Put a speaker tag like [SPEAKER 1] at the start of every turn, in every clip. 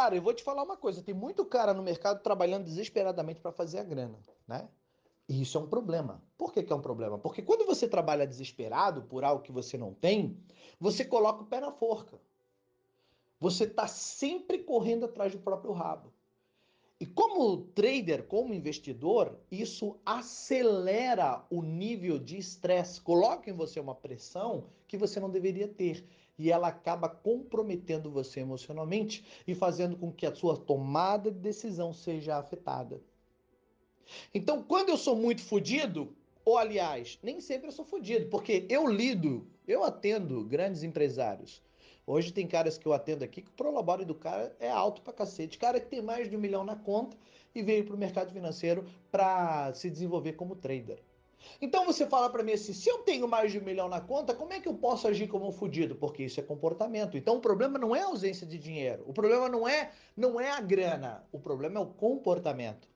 [SPEAKER 1] cara, eu vou te falar uma coisa: tem muito cara no mercado trabalhando desesperadamente para fazer a grana, né? E isso é um problema. Por que, que é um problema? Porque quando você trabalha desesperado por algo que você não tem, você coloca o pé na forca. Você está sempre correndo atrás do próprio rabo. E como trader, como investidor, isso acelera o nível de estresse, coloca em você uma pressão que você não deveria ter. E ela acaba comprometendo você emocionalmente e fazendo com que a sua tomada de decisão seja afetada. Então, quando eu sou muito fodido, ou aliás, nem sempre eu sou fodido, porque eu lido, eu atendo grandes empresários Hoje tem caras que eu atendo aqui que o prolabore do cara é alto pra cacete. Cara que tem mais de um milhão na conta e veio pro mercado financeiro para se desenvolver como trader. Então você fala para mim assim: se eu tenho mais de um milhão na conta, como é que eu posso agir como um fudido? Porque isso é comportamento. Então o problema não é a ausência de dinheiro. O problema não é, não é a grana. O problema é o comportamento.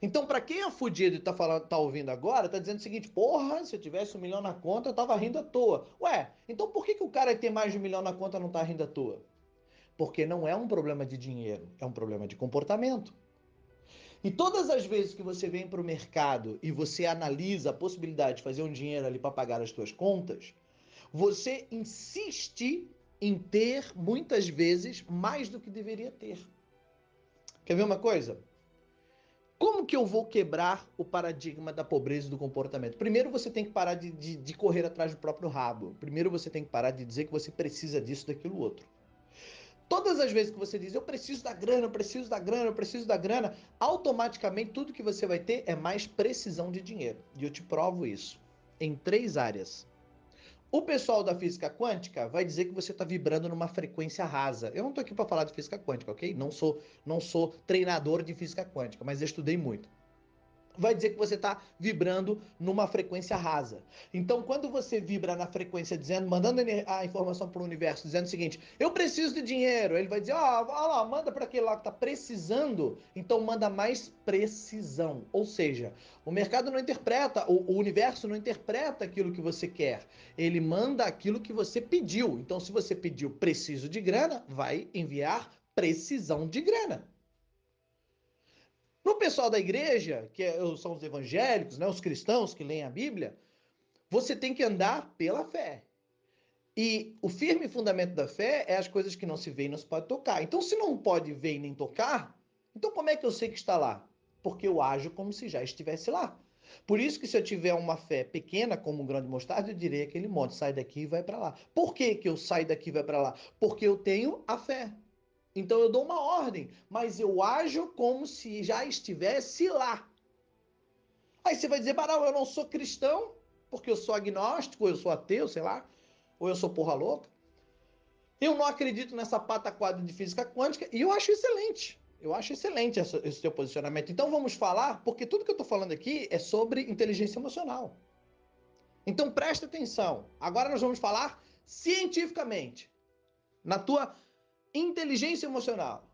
[SPEAKER 1] Então, para quem é fudido e tá, falando, tá ouvindo agora, tá dizendo o seguinte: porra, se eu tivesse um milhão na conta, eu tava rindo à toa. Ué, então por que, que o cara que tem mais de um milhão na conta não tá rindo à toa? Porque não é um problema de dinheiro, é um problema de comportamento. E todas as vezes que você vem para o mercado e você analisa a possibilidade de fazer um dinheiro ali para pagar as suas contas, você insiste em ter muitas vezes mais do que deveria ter. Quer ver uma coisa? Como que eu vou quebrar o paradigma da pobreza e do comportamento? Primeiro você tem que parar de, de, de, correr atrás do próprio rabo. Primeiro você tem que parar de dizer que você precisa disso, daquilo, outro. Todas as vezes que você diz eu preciso da grana, eu preciso da grana, eu preciso da grana, automaticamente tudo que você vai ter é mais precisão de dinheiro. E eu te provo isso em três áreas. O pessoal da física quântica vai dizer que você está vibrando numa frequência rasa. Eu não estou aqui para falar de física quântica, ok? Não sou, não sou treinador de física quântica, mas estudei muito vai dizer que você está vibrando numa frequência rasa. Então, quando você vibra na frequência dizendo, mandando a informação para o universo, dizendo o seguinte: eu preciso de dinheiro, ele vai dizer: ó, oh, lá, manda para aquele lá que está precisando, então manda mais precisão. Ou seja, o mercado não interpreta, o, o universo não interpreta aquilo que você quer, ele manda aquilo que você pediu. Então, se você pediu preciso de grana, vai enviar precisão de grana. Para o pessoal da igreja, que é, são os evangélicos, né, os cristãos que leem a Bíblia, você tem que andar pela fé. E o firme fundamento da fé é as coisas que não se vê e não se pode tocar. Então, se não pode ver e nem tocar, então como é que eu sei que está lá? Porque eu ajo como se já estivesse lá. Por isso que se eu tiver uma fé pequena, como um grão de mostarda, eu direi aquele monte, sai daqui e vai para lá. Por que, que eu saio daqui e vai para lá? Porque eu tenho a fé. Então eu dou uma ordem, mas eu ajo como se já estivesse lá. Aí você vai dizer, Baral, eu não sou cristão, porque eu sou agnóstico, ou eu sou ateu, sei lá, ou eu sou porra louca. Eu não acredito nessa pataquada de física quântica e eu acho excelente. Eu acho excelente esse seu posicionamento. Então vamos falar, porque tudo que eu estou falando aqui é sobre inteligência emocional. Então presta atenção. Agora nós vamos falar cientificamente. Na tua Inteligência emocional.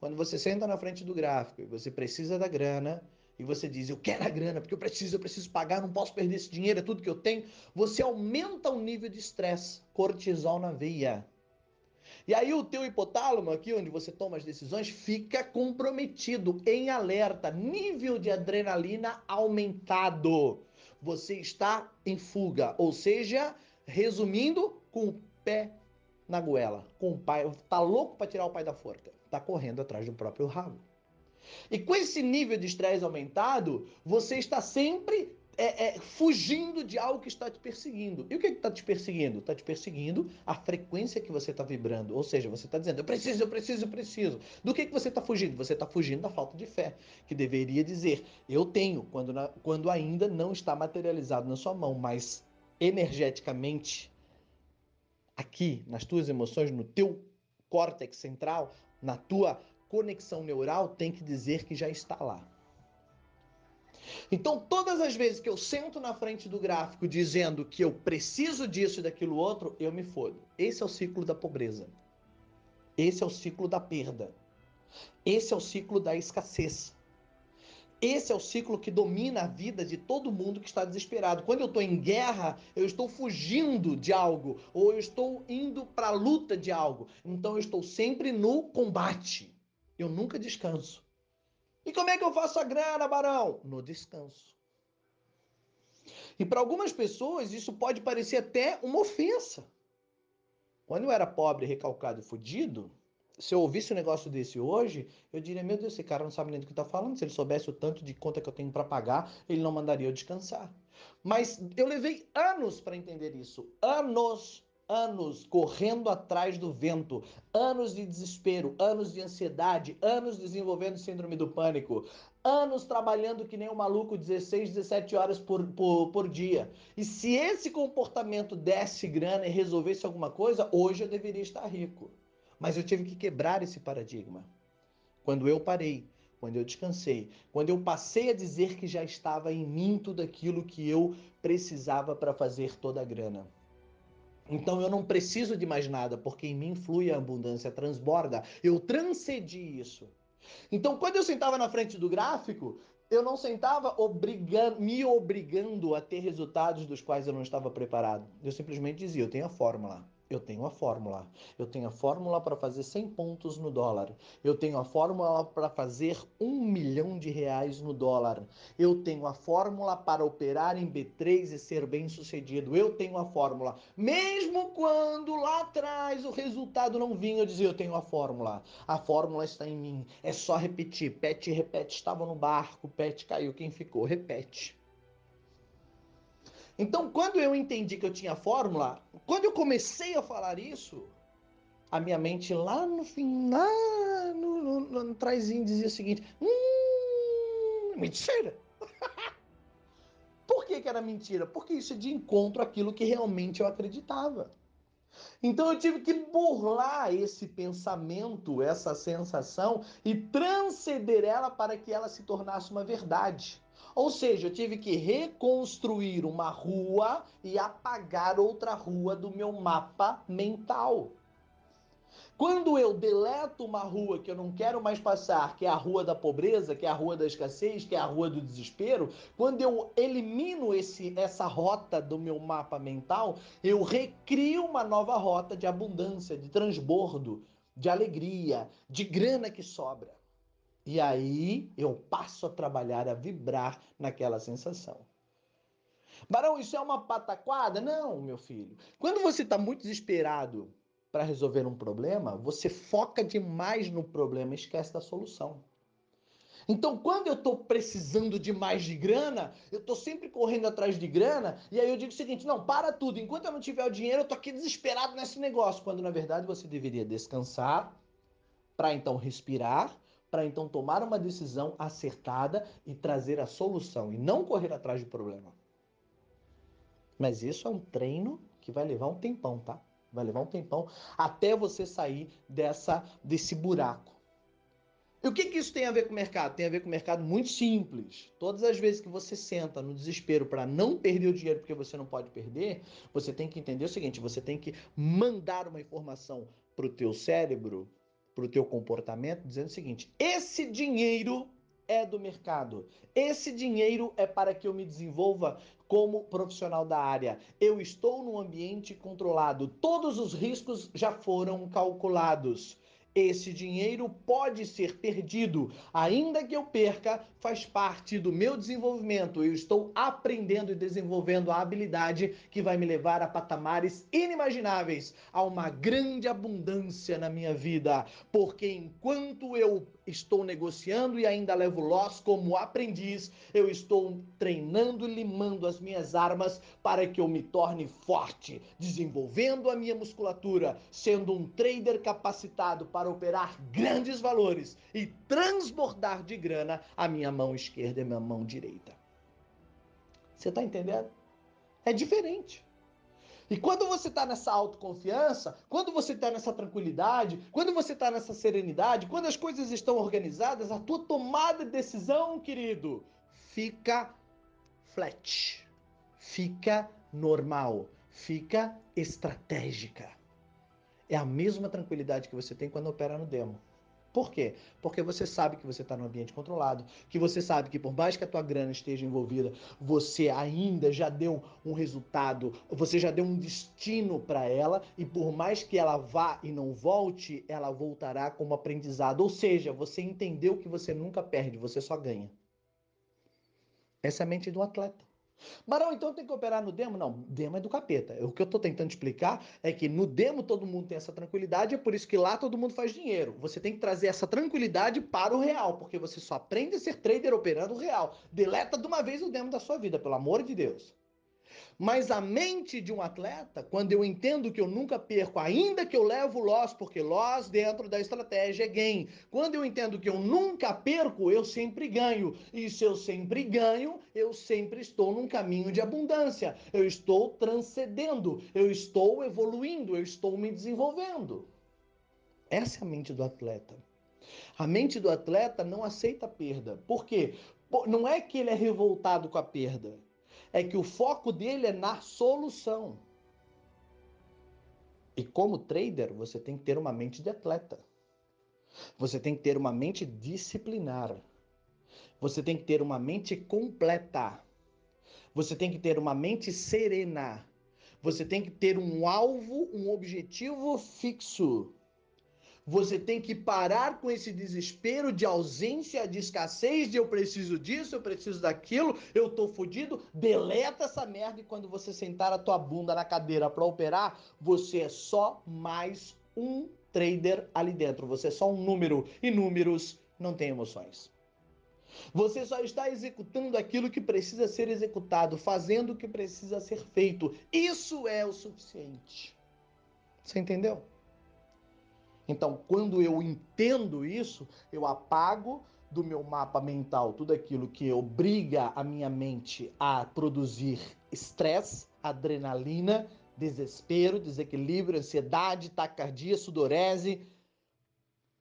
[SPEAKER 1] Quando você senta na frente do gráfico e você precisa da grana e você diz, eu quero a grana porque eu preciso, eu preciso pagar, não posso perder esse dinheiro, é tudo que eu tenho, você aumenta o nível de estresse, cortisol na veia. E aí o teu hipotálamo, aqui onde você toma as decisões, fica comprometido, em alerta, nível de adrenalina aumentado. Você está em fuga, ou seja, resumindo, com o pé na goela com o pai, tá louco para tirar o pai da forca, tá correndo atrás do próprio rabo. E com esse nível de estresse aumentado, você está sempre é, é, fugindo de algo que está te perseguindo. E o que está te perseguindo? Está te perseguindo a frequência que você está vibrando. Ou seja, você está dizendo, eu preciso, eu preciso, eu preciso. Do que, que você está fugindo? Você está fugindo da falta de fé, que deveria dizer, eu tenho, quando, na, quando ainda não está materializado na sua mão, mas energeticamente aqui nas tuas emoções, no teu córtex central, na tua conexão neural, tem que dizer que já está lá. Então, todas as vezes que eu sento na frente do gráfico dizendo que eu preciso disso e daquilo outro, eu me fodo. Esse é o ciclo da pobreza. Esse é o ciclo da perda. Esse é o ciclo da escassez. Esse é o ciclo que domina a vida de todo mundo que está desesperado. Quando eu estou em guerra, eu estou fugindo de algo, ou eu estou indo para a luta de algo. Então eu estou sempre no combate. Eu nunca descanso. E como é que eu faço a grana, Barão? No descanso. E para algumas pessoas isso pode parecer até uma ofensa. Quando eu era pobre, recalcado e fudido, se eu ouvisse um negócio desse hoje, eu diria: Meu Deus, esse cara não sabe nem do que está falando. Se ele soubesse o tanto de conta que eu tenho para pagar, ele não mandaria eu descansar. Mas eu levei anos para entender isso. Anos anos correndo atrás do vento, anos de desespero, anos de ansiedade, anos desenvolvendo síndrome do pânico, anos trabalhando que nem um maluco 16, 17 horas por, por, por dia. E se esse comportamento desse grana e resolvesse alguma coisa, hoje eu deveria estar rico. Mas eu tive que quebrar esse paradigma. Quando eu parei, quando eu descansei, quando eu passei a dizer que já estava em mim tudo aquilo que eu precisava para fazer toda a grana. Então eu não preciso de mais nada, porque em mim flui a abundância, transborda. Eu transcedi isso. Então, quando eu sentava na frente do gráfico, eu não sentava obrigando, me obrigando a ter resultados dos quais eu não estava preparado. Eu simplesmente dizia: eu tenho a fórmula. Eu tenho a fórmula. Eu tenho a fórmula para fazer 100 pontos no dólar. Eu tenho a fórmula para fazer um milhão de reais no dólar. Eu tenho a fórmula para operar em B3 e ser bem sucedido. Eu tenho a fórmula. Mesmo quando lá atrás o resultado não vinha, eu dizia: Eu tenho a fórmula. A fórmula está em mim. É só repetir. Pet repete. Estava no barco, Pet caiu. Quem ficou? Repete. Então, quando eu entendi que eu tinha fórmula, quando eu comecei a falar isso, a minha mente lá no fim, lá no, no, no, no dizia o seguinte: hum, mentira. Por que, que era mentira? Porque isso é de encontro àquilo que realmente eu acreditava. Então eu tive que burlar esse pensamento, essa sensação e transcender ela para que ela se tornasse uma verdade. Ou seja, eu tive que reconstruir uma rua e apagar outra rua do meu mapa mental. Quando eu deleto uma rua que eu não quero mais passar, que é a rua da pobreza, que é a rua da escassez, que é a rua do desespero, quando eu elimino esse, essa rota do meu mapa mental, eu recrio uma nova rota de abundância, de transbordo, de alegria, de grana que sobra. E aí eu passo a trabalhar, a vibrar naquela sensação. Barão, isso é uma pataquada? Não, meu filho. Quando você está muito desesperado para resolver um problema, você foca demais no problema e esquece da solução. Então, quando eu estou precisando de mais de grana, eu estou sempre correndo atrás de grana, e aí eu digo o seguinte: não, para tudo, enquanto eu não tiver o dinheiro, eu estou aqui desesperado nesse negócio. Quando na verdade você deveria descansar, para então respirar, para então tomar uma decisão acertada e trazer a solução, e não correr atrás do problema. Mas isso é um treino que vai levar um tempão, tá? Vai levar um tempão até você sair dessa desse buraco. E o que, que isso tem a ver com o mercado? Tem a ver com o mercado muito simples. Todas as vezes que você senta no desespero para não perder o dinheiro porque você não pode perder, você tem que entender o seguinte: você tem que mandar uma informação para o teu cérebro, para o teu comportamento, dizendo o seguinte: esse dinheiro é do mercado. Esse dinheiro é para que eu me desenvolva como profissional da área. Eu estou num ambiente controlado. Todos os riscos já foram calculados. Esse dinheiro pode ser perdido, ainda que eu perca, faz parte do meu desenvolvimento. Eu estou aprendendo e desenvolvendo a habilidade que vai me levar a patamares inimagináveis, a uma grande abundância na minha vida. Porque enquanto eu estou negociando e ainda levo loss como aprendiz, eu estou treinando e limando as minhas armas para que eu me torne forte, desenvolvendo a minha musculatura, sendo um trader capacitado para operar grandes valores e transbordar de grana a minha mão esquerda e a minha mão direita. Você está entendendo? É diferente. E quando você está nessa autoconfiança, quando você está nessa tranquilidade, quando você está nessa serenidade, quando as coisas estão organizadas, a tua tomada de decisão, querido, fica flat, fica normal, fica estratégica. É a mesma tranquilidade que você tem quando opera no demo. Por quê? Porque você sabe que você está no ambiente controlado, que você sabe que por mais que a tua grana esteja envolvida, você ainda já deu um resultado, você já deu um destino para ela e por mais que ela vá e não volte, ela voltará como aprendizado. Ou seja, você entendeu que você nunca perde, você só ganha. Essa é a mente do atleta. Barão, então tem que operar no demo? Não, demo é do capeta. O que eu estou tentando explicar é que no demo todo mundo tem essa tranquilidade, é por isso que lá todo mundo faz dinheiro. Você tem que trazer essa tranquilidade para o real, porque você só aprende a ser trader operando o real. Deleta de uma vez o demo da sua vida, pelo amor de Deus. Mas a mente de um atleta, quando eu entendo que eu nunca perco, ainda que eu levo loss, porque loss dentro da estratégia é gain. Quando eu entendo que eu nunca perco, eu sempre ganho. E se eu sempre ganho, eu sempre estou num caminho de abundância. Eu estou transcendendo, eu estou evoluindo, eu estou me desenvolvendo. Essa é a mente do atleta. A mente do atleta não aceita perda. Por quê? Não é que ele é revoltado com a perda é que o foco dele é na solução. E como trader, você tem que ter uma mente de atleta. Você tem que ter uma mente disciplinar. Você tem que ter uma mente completa. Você tem que ter uma mente serena. Você tem que ter um alvo, um objetivo fixo. Você tem que parar com esse desespero de ausência, de escassez, de eu preciso disso, eu preciso daquilo, eu tô fodido. Deleta essa merda e quando você sentar a tua bunda na cadeira para operar, você é só mais um trader ali dentro. Você é só um número e números não têm emoções. Você só está executando aquilo que precisa ser executado, fazendo o que precisa ser feito. Isso é o suficiente. Você entendeu? Então, quando eu entendo isso, eu apago do meu mapa mental tudo aquilo que obriga a minha mente a produzir estresse, adrenalina, desespero, desequilíbrio, ansiedade, taquicardia, sudorese.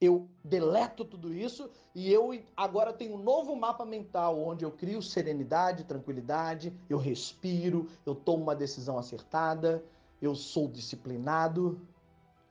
[SPEAKER 1] Eu deleto tudo isso e eu agora tenho um novo mapa mental onde eu crio serenidade, tranquilidade, eu respiro, eu tomo uma decisão acertada, eu sou disciplinado,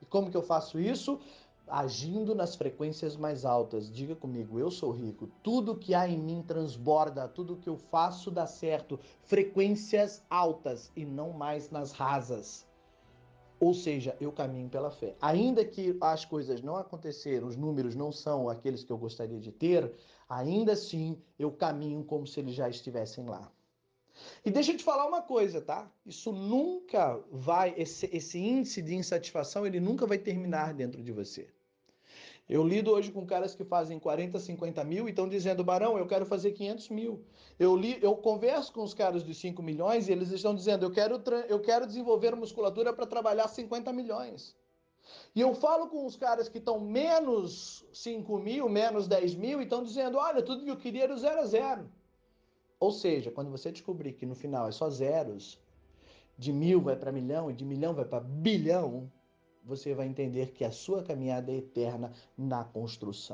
[SPEAKER 1] e como que eu faço isso? Agindo nas frequências mais altas. Diga comigo, eu sou rico. Tudo que há em mim transborda, tudo que eu faço dá certo. Frequências altas e não mais nas rasas. Ou seja, eu caminho pela fé. Ainda que as coisas não aconteceram, os números não são aqueles que eu gostaria de ter, ainda assim eu caminho como se eles já estivessem lá. E deixa eu te falar uma coisa, tá? Isso nunca vai, esse, esse índice de insatisfação, ele nunca vai terminar dentro de você. Eu lido hoje com caras que fazem 40, 50 mil e estão dizendo, Barão, eu quero fazer 500 mil. Eu, li, eu converso com os caras dos 5 milhões e eles estão dizendo, eu quero, eu quero desenvolver musculatura para trabalhar 50 milhões. E eu falo com os caras que estão menos 5 mil, menos 10 mil e estão dizendo, olha, tudo que eu queria era o zero a zero. Ou seja, quando você descobrir que no final é só zeros, de mil vai para milhão e de milhão vai para bilhão, você vai entender que a sua caminhada é eterna na construção.